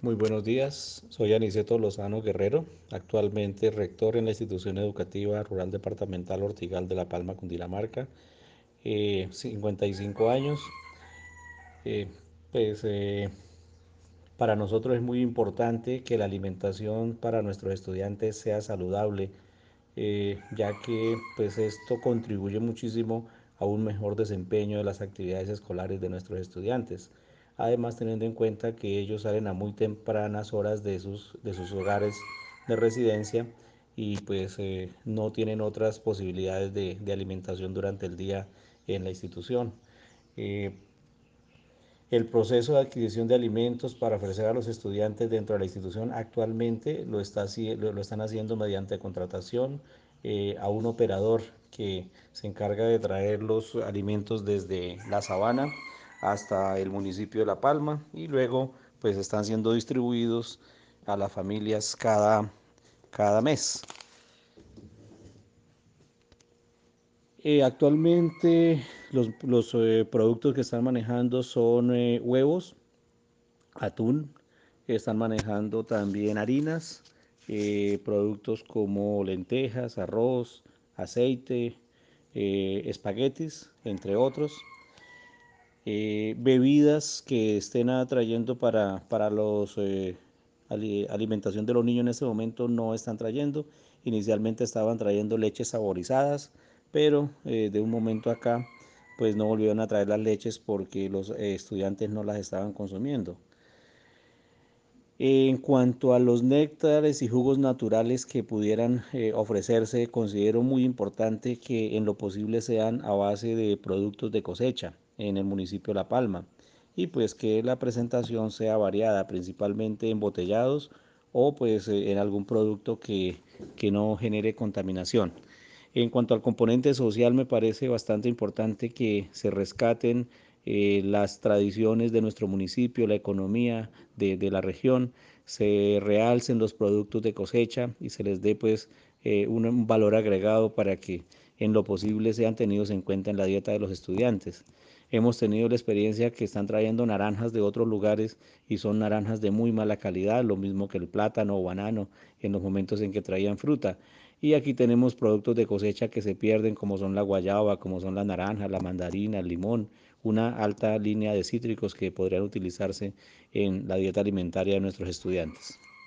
Muy buenos días, soy Aniceto Lozano Guerrero, actualmente rector en la institución educativa rural departamental Ortigal de La Palma, Cundinamarca, eh, 55 años. Eh, pues eh, para nosotros es muy importante que la alimentación para nuestros estudiantes sea saludable, eh, ya que pues esto contribuye muchísimo a un mejor desempeño de las actividades escolares de nuestros estudiantes. Además, teniendo en cuenta que ellos salen a muy tempranas horas de sus, de sus hogares de residencia y pues eh, no tienen otras posibilidades de, de, alimentación durante el día en la institución. Eh, el proceso de adquisición de alimentos para ofrecer a los estudiantes dentro de la institución actualmente lo, está, lo están haciendo mediante contratación eh, a un operador que se encarga de traer los alimentos desde la sabana hasta el municipio de La Palma y luego pues están siendo distribuidos a las familias cada, cada mes. Eh, actualmente los, los eh, productos que están manejando son eh, huevos, atún, están manejando también harinas, productos como lentejas, arroz, aceite, espaguetis, entre otros. Bebidas que estén atrayendo para, para los alimentación de los niños en este momento no están trayendo. Inicialmente estaban trayendo leches saborizadas, pero eh, de un momento acá pues no volvieron a traer las leches porque los eh, estudiantes no las estaban consumiendo. En cuanto a los néctares y jugos naturales que pudieran eh, ofrecerse, considero muy importante que en lo posible sean a base de productos de cosecha en el municipio de La Palma y pues que la presentación sea variada, principalmente embotellados o pues en algún producto que, que no genere contaminación. En cuanto al componente social, me parece bastante importante que se rescaten eh, las tradiciones de nuestro municipio, la economía de, de, la región, se realcen los productos de cosecha y se les dé pues eh, un, un valor agregado para que en lo posible sean tenidos en cuenta en la dieta de los estudiantes. Hemos tenido la experiencia que están trayendo naranjas de otros lugares y son naranjas de muy mala calidad, lo mismo que el plátano o banano en los momentos en que traían fruta. Y aquí tenemos productos de cosecha que se pierden como son la guayaba, como son la naranja, la mandarina, el limón, una alta línea de cítricos que podrían utilizarse en la dieta alimentaria de nuestros estudiantes.